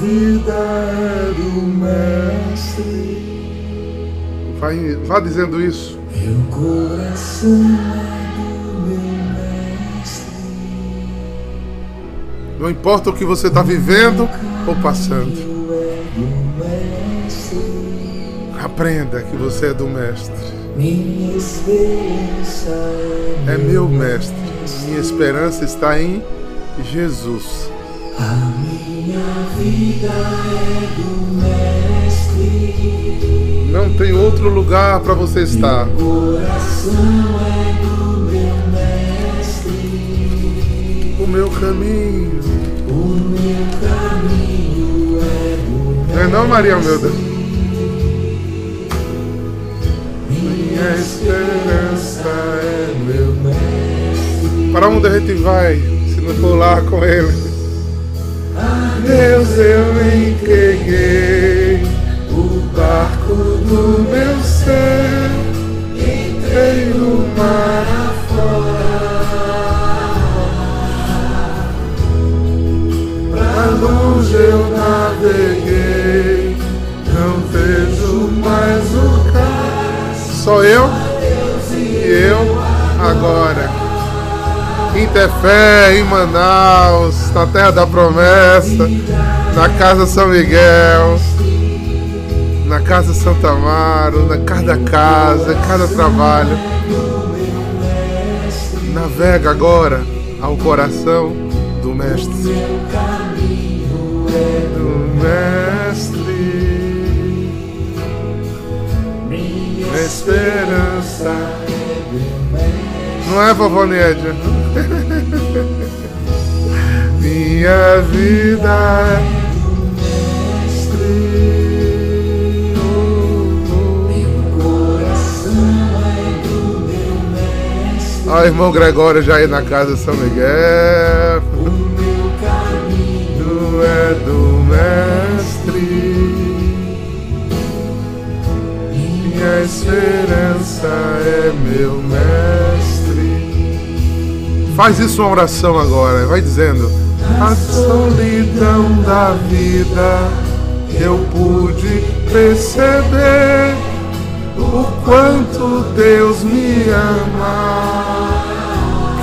vida é do Mestre. Vai, vá dizendo isso. Meu coração é do meu Mestre. Não importa o que você está vivendo ou passando. É. Aprenda que você é do Mestre. Minha esperança é É meu Mestre. Minha esperança está em Jesus. A minha vida é do Mestre. Não tem outro lugar para você estar. Coração é do meu Mestre. O meu caminho. O meu caminho é do Não é não, Maria Almeida? Minha esperança é meu Mestre. Para onde a gente vai se não for lá com Ele? Eu entreguei o barco do meu ser. Entrei no mar afora. Pra longe eu naveguei. Não vejo mais o cais. Só eu e eu agora. Interfé em Manaus, na Terra da Promessa, na Casa São Miguel, na Casa Santa Amaro, na cada casa, cada trabalho. Navega agora ao coração do Mestre. Do Mestre. Minha esperança. Não é, vovó Nédia? Minha vida Ó, irmão Gregório já aí na casa de São Miguel. O meu caminho é do mestre. Minha esperança é meu mestre. Faz isso uma oração agora, vai dizendo. A solidão da vida eu pude perceber o quanto Deus me ama.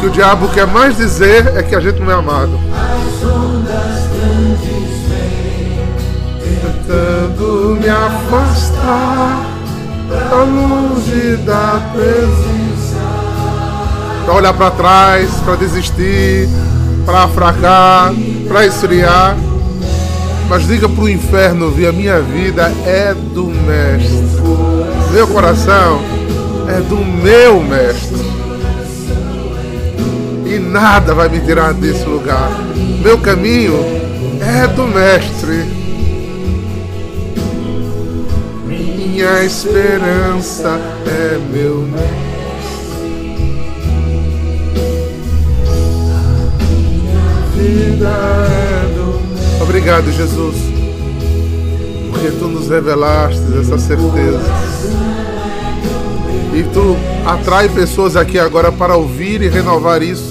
O o diabo quer mais dizer é que a gente não é amado. as ondas grandes vêm. tentando me afastar pra longe da presença. Pra olhar pra trás, pra desistir, pra fracar, pra esfriar. Mas diga pro inferno vir a minha vida é do mestre. Meu coração é do meu mestre. Nada vai me tirar desse lugar. Meu caminho é do mestre. Minha esperança é meu mestre. É do Obrigado, Jesus, porque tu nos revelaste essa certeza. E tu atrai pessoas aqui agora para ouvir e renovar isso.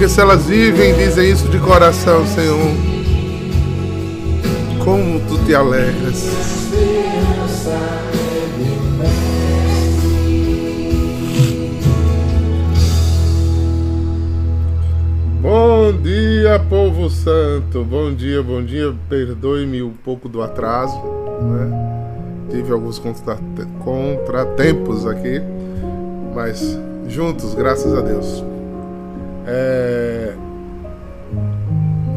Porque se elas vivem dizem isso de coração, Senhor, como tu te alegras. Bom dia, povo santo. Bom dia, bom dia. Perdoe-me um pouco do atraso, né? Tive alguns contra- contratempos aqui, mas juntos, graças a Deus. É,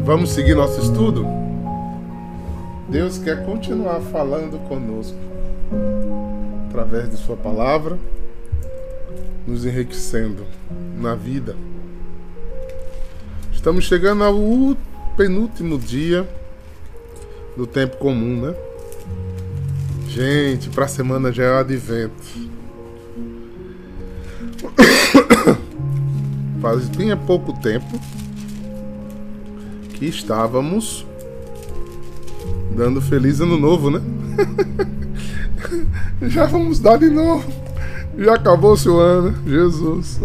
Vamos seguir nosso estudo? Deus quer continuar falando conosco através de Sua palavra, nos enriquecendo na vida. Estamos chegando ao penúltimo dia do tempo comum, né? Gente, para a semana já é o advento. Faz tinha pouco tempo que estávamos dando feliz ano novo, né? já vamos dar de novo. Já acabou-se o ano, Jesus.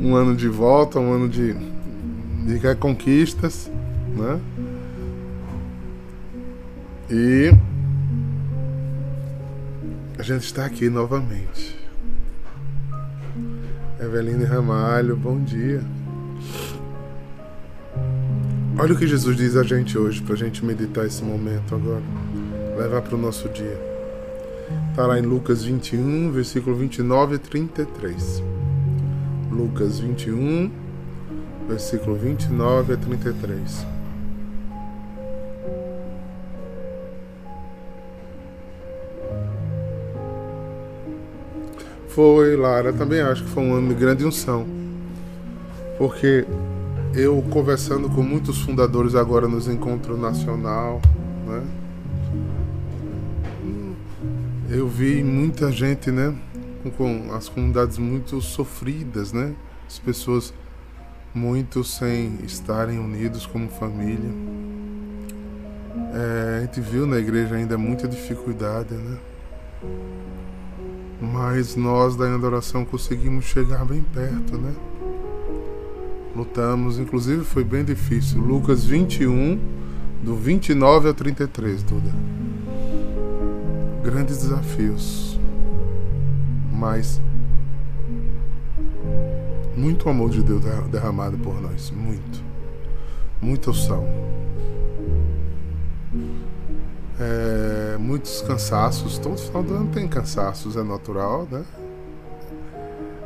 Um ano de volta, um ano de de reconquistas, né? E a gente está aqui novamente. Eveline Ramalho, bom dia. Olha o que Jesus diz a gente hoje, para a gente meditar esse momento agora, levar para o nosso dia. Está lá em Lucas 21, versículo 29 e 33. Lucas 21, versículo 29 a 33. Foi, Lara, também acho que foi um ano de grande unção. Porque eu conversando com muitos fundadores agora nos encontros nacional, né? Eu vi muita gente, né? Com as comunidades muito sofridas, né? As pessoas muito sem estarem unidos como família. É, a gente viu na igreja ainda muita dificuldade, né? Mas nós da adoração conseguimos chegar bem perto, né? Lutamos, inclusive foi bem difícil. Lucas 21, do 29 ao 33, Duda. Grandes desafios. Mas muito amor de Deus derramado por nós. Muito. Muita unção é, muitos cansaços. Todo final do ano tem cansaços, é natural, né?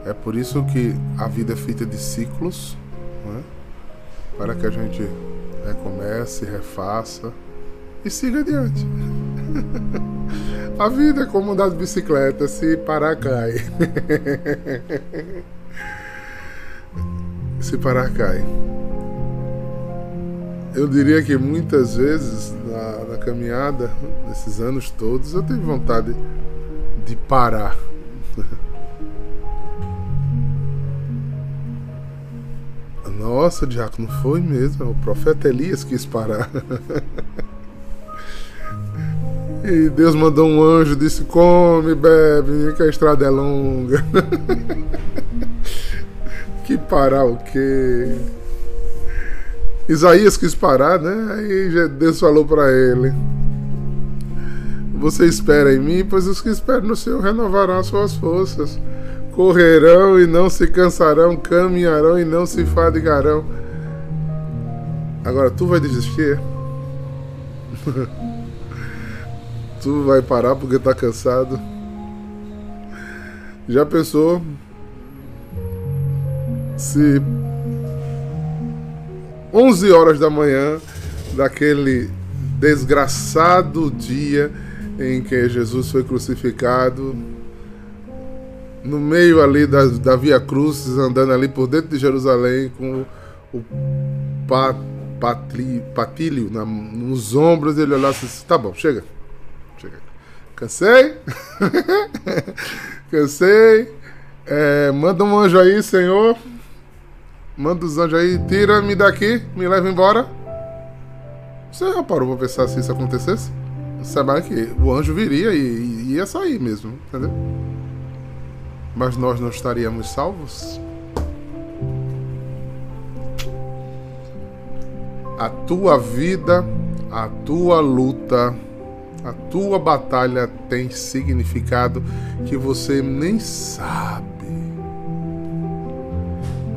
É por isso que a vida é feita de ciclos, né? para que a gente recomece, refaça e siga adiante. a vida é como andar de bicicleta, se parar, cai. se parar, cai. Eu diria que muitas vezes na, na caminhada, nesses anos todos, eu tive vontade de parar. Nossa, Diácono, foi mesmo. O profeta Elias quis parar. e Deus mandou um anjo, disse: Come, bebe, que a estrada é longa. que parar o quê? Isaías quis parar, né? Aí Deus falou para ele: Você espera em mim, pois os que esperam no Senhor renovarão as suas forças. Correrão e não se cansarão, caminharão e não se fadigarão. Agora tu vai desistir? tu vai parar porque tá cansado? Já pensou se 11 horas da manhã daquele desgraçado dia em que Jesus foi crucificado, no meio ali da, da Via Cruzes, andando ali por dentro de Jerusalém, com o pat, patilho na, nos ombros, ele olhasse assim: tá bom, chega, chega. Cansei, cansei, é, manda um anjo aí, Senhor. Manda os anjos aí, tira-me daqui, me leva embora. Você já parou pra pensar se isso acontecesse? Sabe que o anjo viria e ia sair mesmo, entendeu? Mas nós não estaríamos salvos? A tua vida, a tua luta, a tua batalha tem significado que você nem sabe.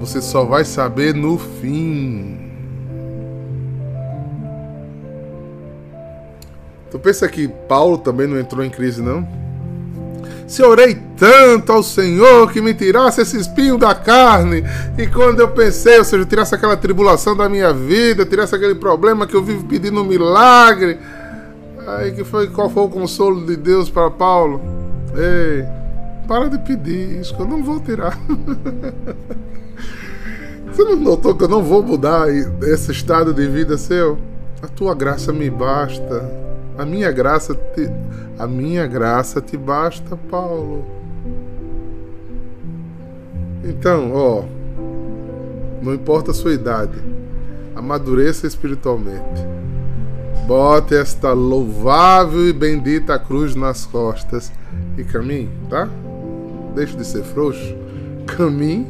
Você só vai saber no fim. Tu pensa que Paulo também não entrou em crise, não? Se orei tanto ao Senhor que me tirasse esse espinho da carne, e quando eu pensei, ou seja, tirasse aquela tribulação da minha vida, tirasse aquele problema que eu vivo pedindo um milagre, aí que foi qual foi o consolo de Deus para Paulo? Ei, para de pedir isso, que eu não vou tirar. Você não notou que eu não vou mudar esse estado de vida seu? A tua graça me basta. A minha graça te, a minha graça te basta, Paulo. Então, ó, não importa a sua idade, amadureça espiritualmente. Bote esta louvável e bendita cruz nas costas e caminhe, tá? Deixe de ser frouxo. Caminhe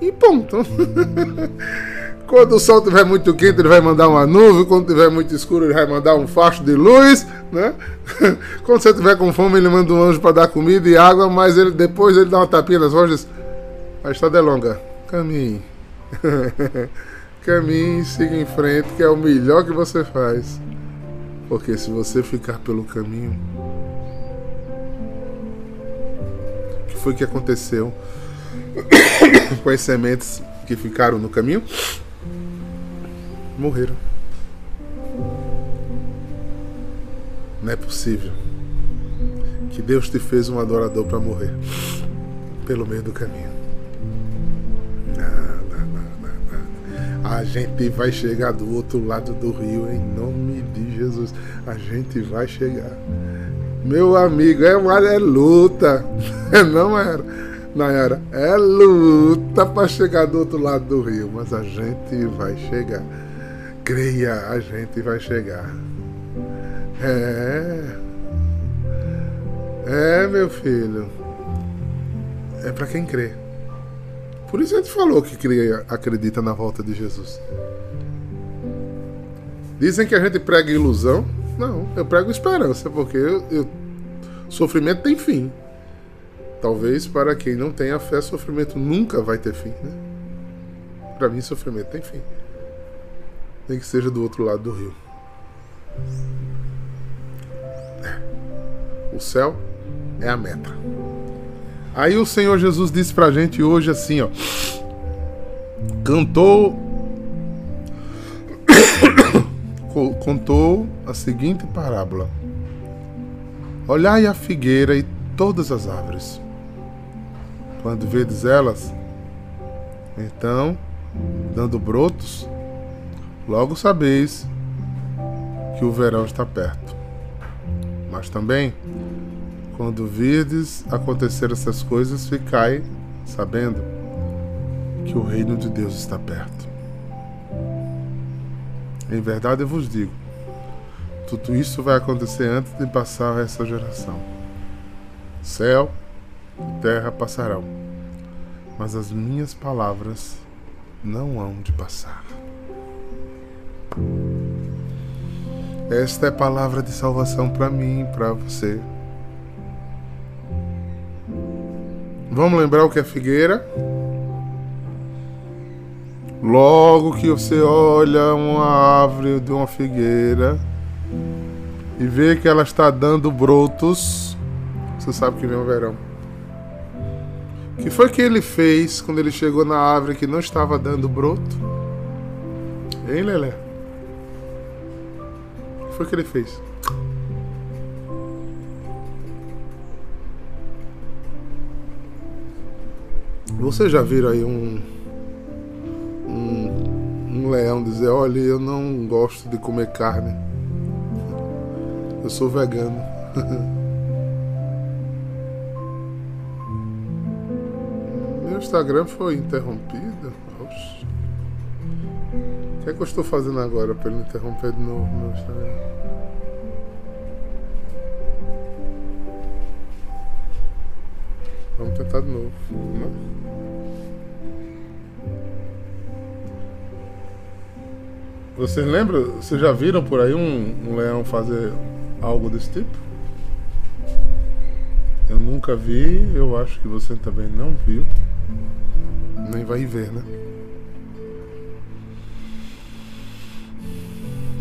e ponto. Quando o sol estiver muito quente, ele vai mandar uma nuvem. Quando estiver muito escuro, ele vai mandar um facho de luz, né? Quando você estiver com fome, ele manda um anjo para dar comida e água, mas ele depois ele dá uma tapinha nas rojas. A estrada é longa. Caminhe. Caminhe, siga em frente, que é o melhor que você faz. Porque se você ficar pelo caminho, que foi que aconteceu com as sementes que ficaram no caminho? Morreram. Não é possível que Deus te fez um adorador para morrer pelo meio do caminho. A gente vai chegar do outro lado do rio em nome de Jesus. A gente vai chegar. Meu amigo, é, uma, é luta. Não era. Não era. É luta para chegar do outro lado do rio. Mas a gente vai chegar. Creia, a gente vai chegar. É. É, meu filho. É para quem crê. Por isso a gente falou que acredita na volta de Jesus. Dizem que a gente prega ilusão. Não, eu prego esperança, porque eu, eu, sofrimento tem fim. Talvez para quem não tenha fé, sofrimento nunca vai ter fim. Né? Para mim, sofrimento tem fim. Nem que seja do outro lado do rio. É. O céu é a meta. Aí o Senhor Jesus disse pra gente hoje assim, ó. Cantou contou a seguinte parábola: Olhai a figueira e todas as árvores. Quando vedes elas, então, dando brotos, logo sabeis que o verão está perto. Mas também quando virdes acontecer essas coisas, ficai sabendo que o reino de Deus está perto. Em verdade eu vos digo: tudo isso vai acontecer antes de passar essa geração. Céu terra passarão, mas as minhas palavras não hão de passar. Esta é palavra de salvação para mim e para você. Vamos lembrar o que é figueira? Logo que você olha uma árvore de uma figueira e vê que ela está dando brotos, você sabe que vem o verão. Que foi que ele fez quando ele chegou na árvore que não estava dando broto? Hein, Lelé? O que foi que ele fez? Vocês já viram aí um, um, um leão dizer: Olha, eu não gosto de comer carne. Eu sou vegano. Instagram foi interrompido. Oxi. O que é que eu estou fazendo agora para ele interromper de novo meu Instagram? Vamos tentar de novo. Não? Vocês lembram? Vocês já viram por aí um, um leão fazer algo desse tipo? Eu nunca vi, eu acho que você também não viu. Nem vai ver, né?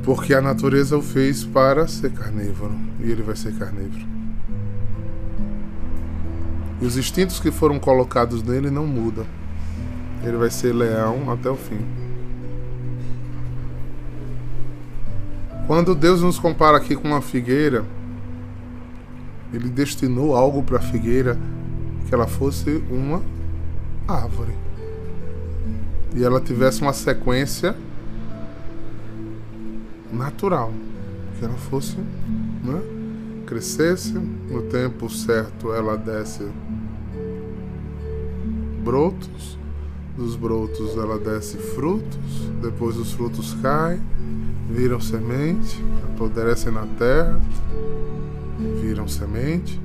Porque a natureza o fez para ser carnívoro. E ele vai ser carnívoro. E os instintos que foram colocados nele não mudam. Ele vai ser leão até o fim. Quando Deus nos compara aqui com uma figueira, Ele destinou algo para a figueira que ela fosse uma árvore e ela tivesse uma sequência natural, que ela fosse, né, crescesse no tempo certo, ela desse brotos, dos brotos ela desce frutos, depois os frutos caem viram semente, apodrecem na terra, viram semente,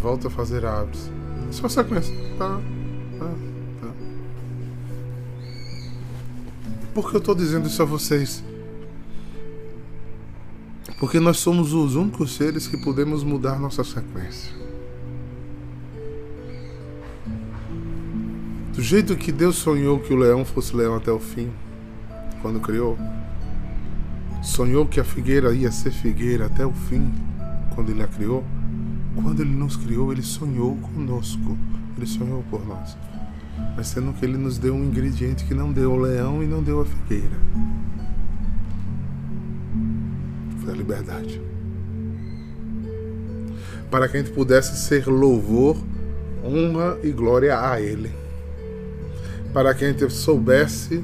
volta a fazer árvores. Só sequência. Tá, tá. Por que eu estou dizendo isso a vocês? Porque nós somos os únicos seres que podemos mudar nossa sequência. Do jeito que Deus sonhou que o leão fosse leão até o fim, quando criou, sonhou que a figueira ia ser figueira até o fim, quando Ele a criou. Quando Ele nos criou, Ele sonhou conosco, Ele sonhou por nós. Mas sendo que Ele nos deu um ingrediente que não deu o leão e não deu a figueira foi a liberdade. Para que a gente pudesse ser louvor, honra e glória a Ele. Para que a gente soubesse,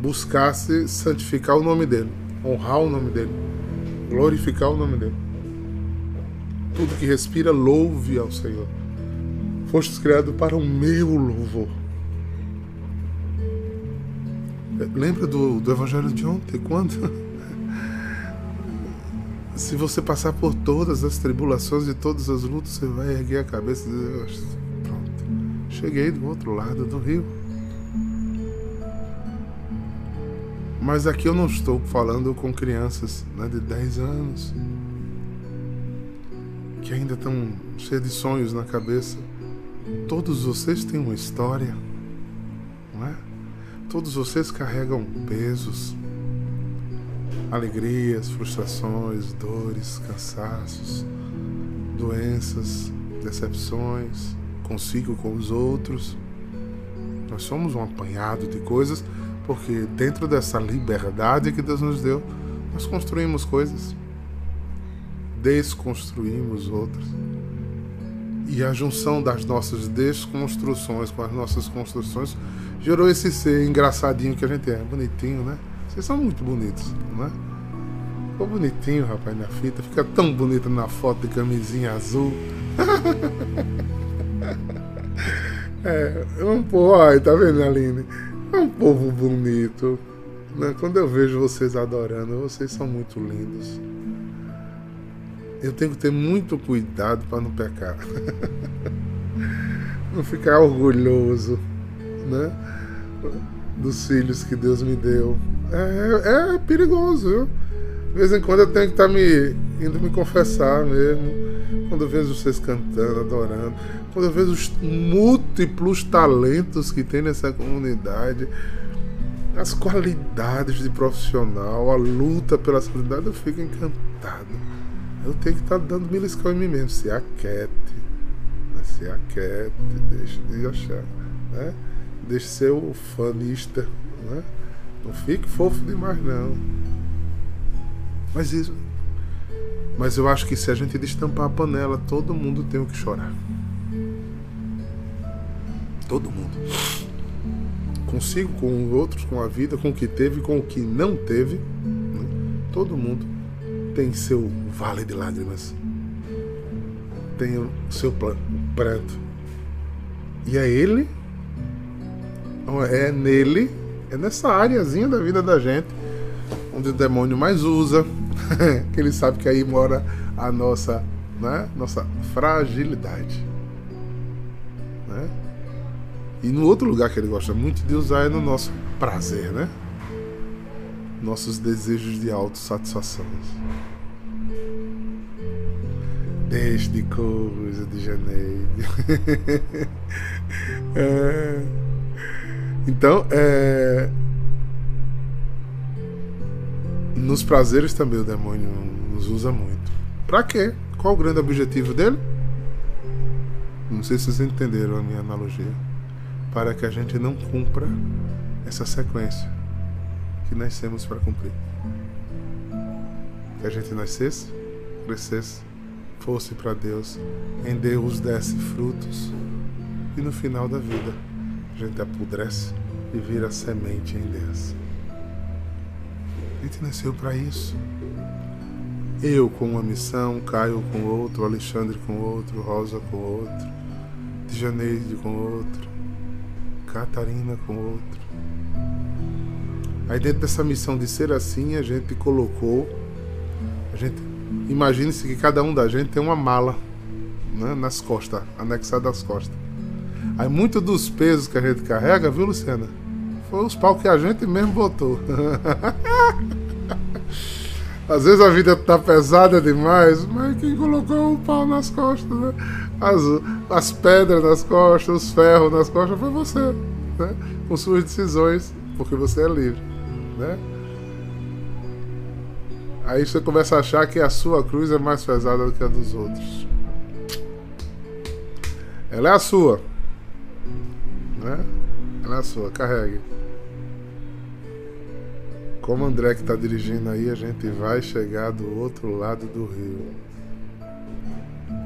buscasse santificar o nome dEle, honrar o nome dEle, glorificar o nome dEle. Tudo que respira, louve ao Senhor. Fostes criado para o meu louvor. Lembra do, do Evangelho de ontem? Quando? se você passar por todas as tribulações e todas as lutas, você vai erguer a cabeça e dizer: Pronto, cheguei do outro lado do rio. Mas aqui eu não estou falando com crianças né, de 10 anos que ainda estão cheias de sonhos na cabeça. Todos vocês têm uma história? Todos vocês carregam pesos alegrias, frustrações, dores, cansaços, doenças, decepções, consigo com os outros. Nós somos um apanhado de coisas porque dentro dessa liberdade que Deus nos deu, nós construímos coisas, desconstruímos outras. E a junção das nossas desconstruções com as nossas construções gerou esse ser engraçadinho que a gente é, bonitinho, né? Vocês são muito bonitos, não é? Ficou bonitinho, rapaz, na fita. Fica tão bonito na foto de camisinha azul. é, é um povo, ai, tá vendo, Aline? É um povo bonito. Né? Quando eu vejo vocês adorando, vocês são muito lindos. Eu tenho que ter muito cuidado para não pecar. não ficar orgulhoso, né? Dos filhos que Deus me deu. É, é perigoso, viu? De vez em quando eu tenho que estar tá me indo me confessar mesmo. Quando eu vejo vocês cantando, adorando, quando eu vejo os múltiplos talentos que tem nessa comunidade, as qualidades de profissional, a luta pela qualidade, eu fico encantado. Eu tenho que estar tá dando beliscão em mim mesmo. Se aquiete, né? se aquiete, deixe de achar, né? Deixe ser o fanista, né? Não fique fofo demais, não. Mas isso. Mas eu acho que se a gente destampar a panela, todo mundo tem o que chorar. Todo mundo. Consigo, com os outros, com a vida, com o que teve, com o que não teve. Né? Todo mundo tem seu vale de lágrimas. Tem o seu pranto. E é ele, é nele é nessa áreazinha da vida da gente onde o demônio mais usa, que ele sabe que aí mora a nossa, né, nossa fragilidade. Né? E no outro lugar que ele gosta muito de usar é no nosso prazer, né? Nossos desejos de autossatisfação. Desde coisa de janeiro. é... Então, é... nos prazeres também o demônio nos usa muito. Para quê? Qual o grande objetivo dele? Não sei se vocês entenderam a minha analogia. Para que a gente não cumpra essa sequência que nascemos para cumprir. Que a gente nascesse, crescesse, fosse para Deus, em Deus desse frutos e no final da vida a gente apodrece e vira semente em Deus. A gente nasceu para isso. Eu com uma missão, Caio com outro, Alexandre com outro, Rosa com outro, Janeide com outro, Catarina com outro. Aí dentro dessa missão de ser assim, a gente colocou, a gente imagine-se que cada um da gente tem uma mala né, nas costas, anexada às costas. Aí muito dos pesos que a gente carrega, viu, Luciana? Foi os pau que a gente mesmo botou. Às vezes a vida tá pesada demais, mas quem colocou o pau nas costas, né? As, as pedras nas costas, os ferros nas costas foi você, né? Com suas decisões, porque você é livre, né? Aí você começa a achar que a sua cruz é mais pesada do que a dos outros. Ela é a sua, né? É a sua, carregue. Como o André que está dirigindo aí, a gente vai chegar do outro lado do rio.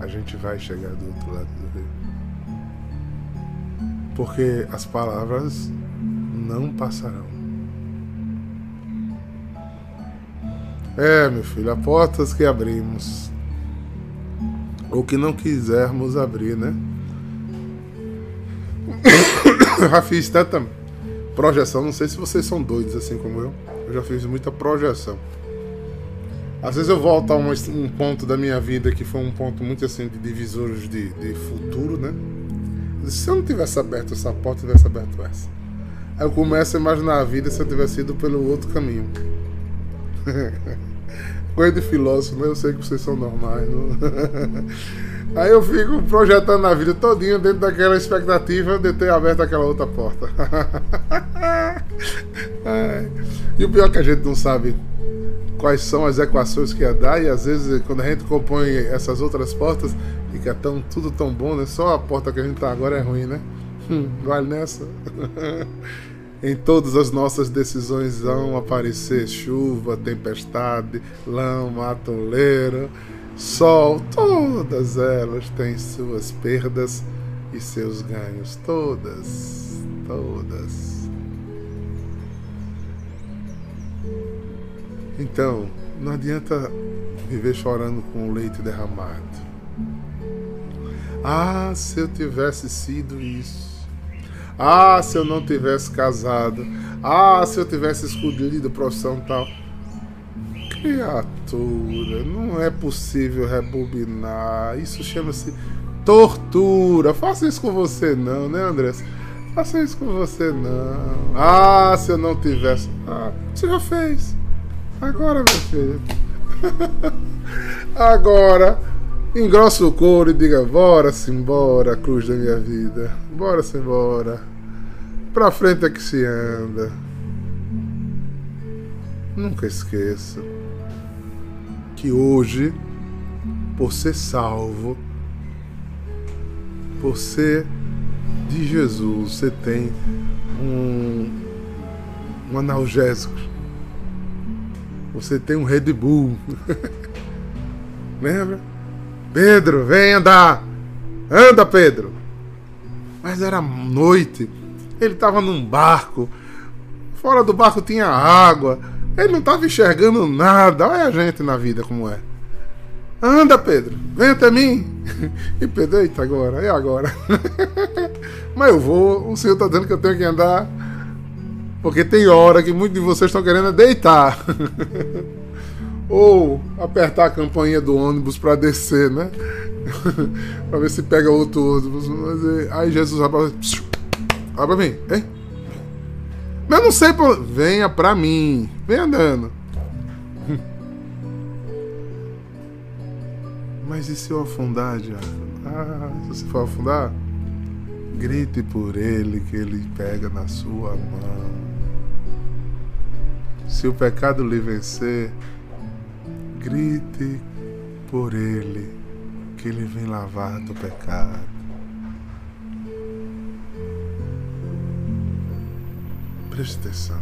A gente vai chegar do outro lado do rio. Porque as palavras não passarão. É, meu filho, há portas que abrimos. Ou que não quisermos abrir, né? Já fiz tanta projeção, não sei se vocês são doidos assim como eu. Eu já fiz muita projeção. Às vezes eu volto a um, um ponto da minha vida que foi um ponto muito assim de divisores de, de futuro, né? Se eu não tivesse aberto essa porta, tivesse aberto essa. Aí eu começo a imaginar a vida se eu tivesse ido pelo outro caminho. Coisa de filósofo, né? Eu sei que vocês são normais. Não? Aí eu fico projetando a vida todinha dentro daquela expectativa de ter aberto aquela outra porta. e o pior é que a gente não sabe quais são as equações que ia dar, e às vezes quando a gente compõe essas outras portas, fica tão, tudo tão bom, né? Só a porta que a gente tá agora é ruim, né? Hum, vale nessa. em todas as nossas decisões vão aparecer chuva, tempestade, lama, atoleiro Sol, todas elas têm suas perdas e seus ganhos, todas, todas. Então, não adianta viver chorando com o leite derramado. Ah, se eu tivesse sido isso. Ah, se eu não tivesse casado. Ah, se eu tivesse escolhido profissão tal. Criatura, não é possível rebobinar. Isso chama-se tortura. Faça isso com você não, né, Andressa? Faça isso com você não. Ah, se eu não tivesse. Ah, você já fez. Agora, meu filho. Agora, engrossa o couro e diga: bora-se embora, cruz da minha vida. Bora-se embora. Pra frente é que se anda. Nunca esqueça que hoje, por ser salvo, por ser de Jesus, você tem um, um analgésico. Você tem um Red Bull. Lembra? Pedro, vem andar. Anda, Pedro. Mas era noite. Ele estava num barco. Fora do barco tinha água. Ele não estava enxergando nada. Olha a gente na vida como é. Anda, Pedro, vem até mim. E Pedro, eita, agora, é agora. Mas eu vou, o senhor está dizendo que eu tenho que andar. Porque tem hora que muitos de vocês estão querendo deitar. Ou apertar a campainha do ônibus para descer, né? para ver se pega outro ônibus. Mas, aí Jesus abre, abre mim, hein? Eu não sei por. Venha pra mim. Vem andando. Mas e se eu afundar, Diago? Ah, se você for afundar, grite por ele que ele pega na sua mão. Se o pecado lhe vencer, grite por ele que ele vem lavar do pecado. Preste atenção.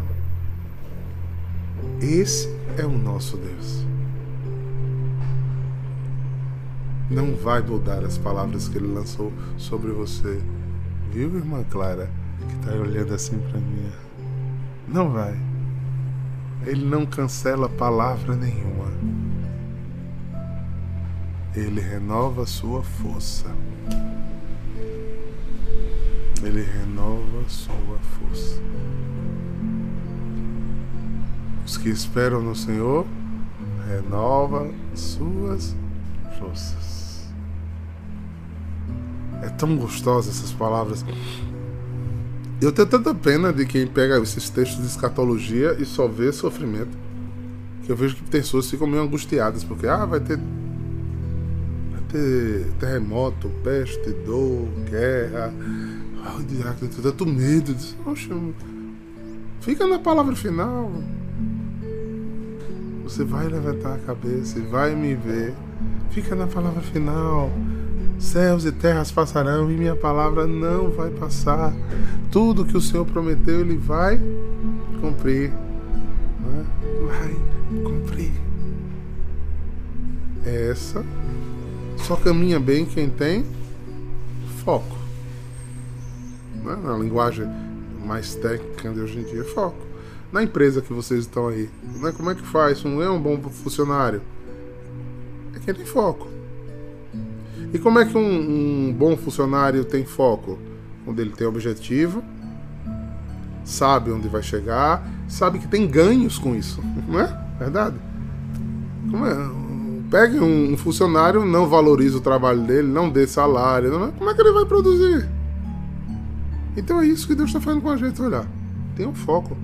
Esse é o nosso Deus. Não vai mudar as palavras que ele lançou sobre você. Viu, irmã Clara, que está olhando assim para mim? Não vai. Ele não cancela palavra nenhuma. Ele renova sua força. Ele renova sua força. Os que esperam no Senhor, renova suas forças. É tão gostosa essas palavras. Eu tenho tanta pena de quem pega esses textos de escatologia e só vê sofrimento. Que eu vejo que pessoas ficam meio angustiadas, porque ah, vai ter. Vai ter terremoto, peste, dor, guerra. Ai, diabo, tenho tanto medo. Poxa, fica na palavra final. Você vai levantar a cabeça e vai me ver. Fica na palavra final. Céus e terras passarão e minha palavra não vai passar. Tudo que o Senhor prometeu, Ele vai cumprir. Né? Vai cumprir. É essa. Só caminha bem quem tem foco. Né? Na linguagem mais técnica de hoje em dia, foco. Na empresa que vocês estão aí, né? como é que faz? Não é um bom funcionário? É quem tem foco. E como é que um, um bom funcionário tem foco? Quando ele tem objetivo, sabe onde vai chegar, sabe que tem ganhos com isso, não é? Verdade? Como é? Pegue um funcionário, não valoriza o trabalho dele, não dê salário, não é? como é que ele vai produzir? Então é isso que Deus está fazendo com a gente, olhar. Tem um foco,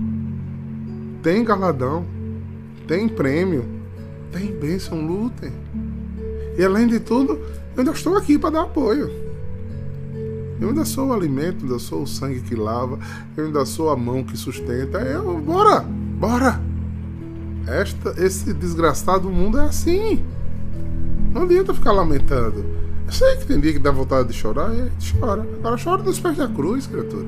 tem galadão, tem prêmio, tem bênção, lutem. E além de tudo, eu ainda estou aqui para dar apoio. Eu ainda sou o alimento, ainda sou o sangue que lava, eu ainda sou a mão que sustenta. Eu, bora, bora. Esta, esse desgraçado mundo é assim. Não adianta ficar lamentando. Eu sei que tem dia que dá vontade de chorar e chora. Agora chora nos pés da cruz, criatura.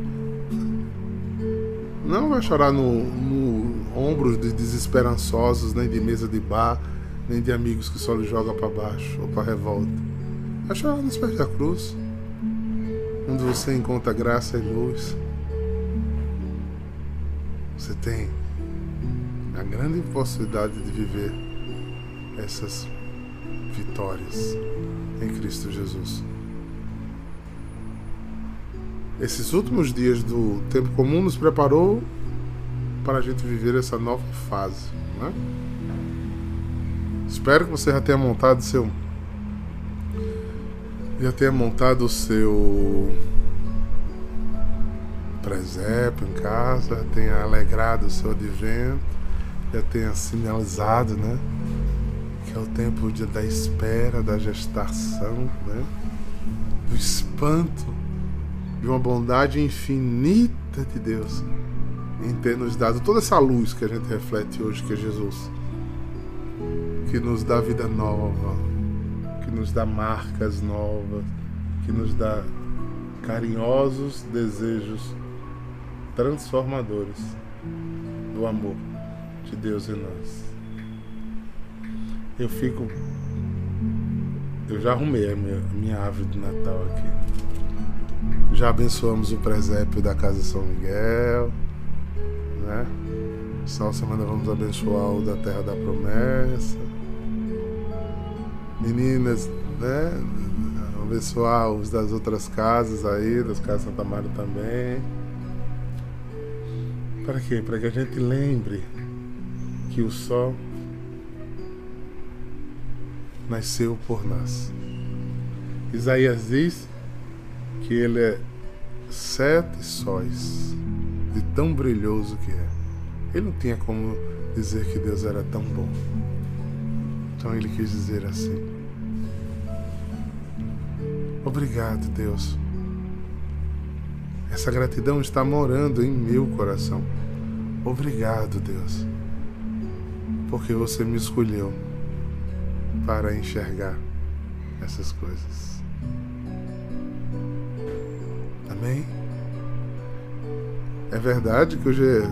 Não vai chorar no, no ombros de desesperançosos, nem de mesa de bar, nem de amigos que só lhe jogam para baixo ou para revolta achar nos pés da cruz, onde você encontra graça e luz. Você tem a grande possibilidade de viver essas vitórias em Cristo Jesus. Esses últimos dias do tempo comum nos preparou para a gente viver essa nova fase. Né? Espero que você já tenha montado seu já tenha montado o seu presépio em casa, tenha alegrado o seu advento, já tenha sinalizado, né? Que é o tempo de, da espera, da gestação, né? Do espanto de uma bondade infinita de Deus em ter nos dado toda essa luz que a gente reflete hoje, que é Jesus, que nos dá vida nova, que nos dá marcas novas, que nos dá carinhosos desejos transformadores do amor de Deus em nós. Eu fico. Eu já arrumei a minha, minha árvore de Natal aqui. Já abençoamos o presépio da Casa São Miguel, né? Semana vamos abençoar o da Terra da Promessa meninas, né? Abençoar os das outras casas aí, das casas Santa Maria também. Para quê? Para que a gente lembre que o sol nasceu por nós. Isaías diz que ele é sete sóis, de tão brilhoso que é. Ele não tinha como dizer que Deus era tão bom. Então ele quis dizer assim: Obrigado, Deus. Essa gratidão está morando em meu coração. Obrigado, Deus, porque você me escolheu para enxergar essas coisas. Amém? É verdade que hoje é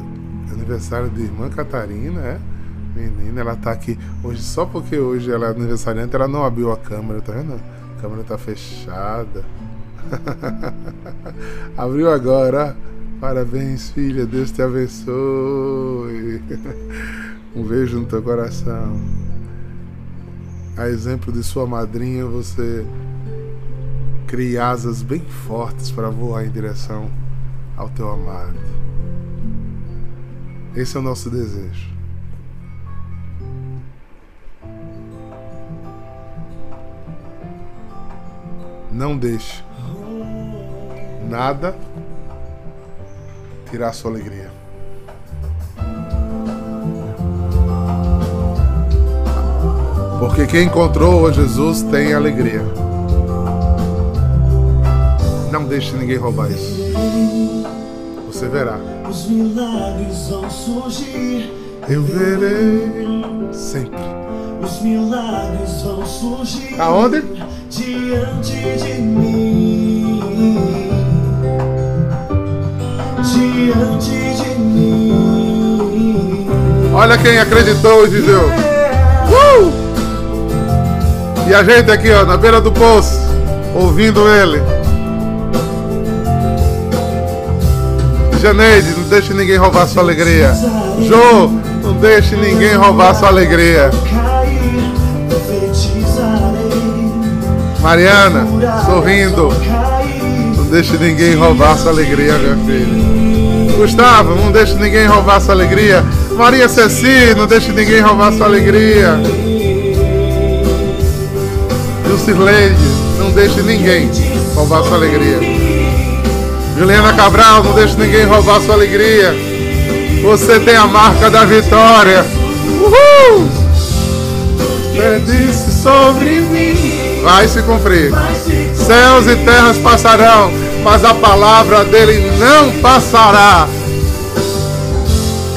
aniversário de irmã Catarina, é? Menina, ela tá aqui hoje só porque hoje ela é aniversariante, ela não abriu a câmera, tá vendo? A câmera tá fechada. Abriu agora. Parabéns, filha. Deus te abençoe. Um beijo no teu coração. A exemplo de sua madrinha, você cria asas bem fortes para voar em direção ao teu amado. Esse é o nosso desejo. Não deixe nada tirar sua alegria. Porque quem encontrou Jesus tem alegria. Deixe ninguém roubar isso. Você verá. Os milagres vão surgir. Eu verei sempre. Os milagres vão surgir. Aonde? Diante de mim. Diante de mim. Olha quem acreditou e viveu. Uh! E a gente aqui, ó, na beira do poço, ouvindo ele. Janeide, não deixe ninguém roubar sua alegria. Jô, não deixe ninguém roubar sua alegria. Mariana, sorrindo. Não deixe ninguém roubar sua alegria, minha filha. Gustavo, não deixe ninguém roubar sua alegria. Maria Ceci, não deixe ninguém roubar sua alegria. Lucirleide, não deixe ninguém roubar sua alegria. Juliana Cabral, não deixe ninguém roubar sua alegria. Você tem a marca da vitória. Uhul! Disse sobre mim. Vai se cumprir. Céus e terras passarão, mas a palavra dele não passará.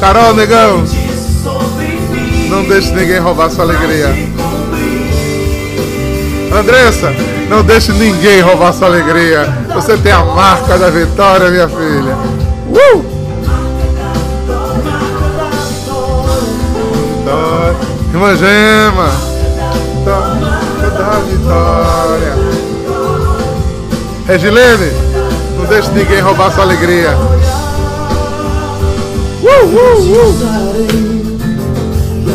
Carol Negão, não deixe ninguém roubar sua alegria. Andressa, não deixe ninguém roubar sua alegria. Você tem a marca da vitória, minha filha. Uh! Vitória. Irmã Gema, da vitória. Regilene, não deixe ninguém roubar sua alegria. Uh, uh, uh.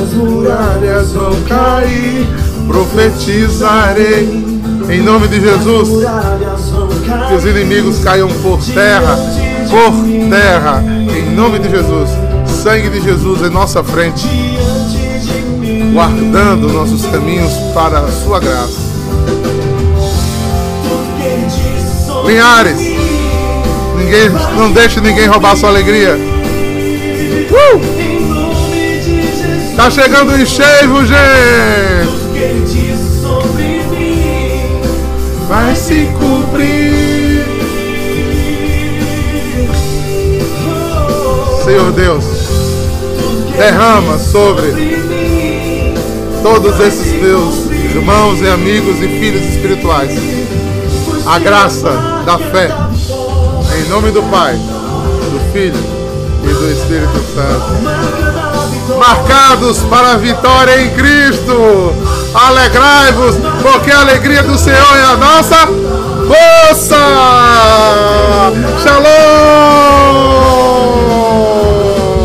as muralhas vão cair. Profetizarei em nome de Jesus. Que os inimigos caiam por terra, por terra, em nome de Jesus. Sangue de Jesus em nossa frente, guardando nossos caminhos para a sua graça. Linhares, ninguém, não deixe ninguém roubar sua alegria. Uh! Tá chegando o enxergo, gente. Vai se cumprir. Senhor Deus, derrama sobre todos esses meus irmãos e amigos e filhos espirituais a graça da fé. Em nome do Pai, do Filho e do Espírito Santo. Marcados para a vitória em Cristo. Alegrai-vos, porque a alegria do Senhor é a nossa força. Shalom!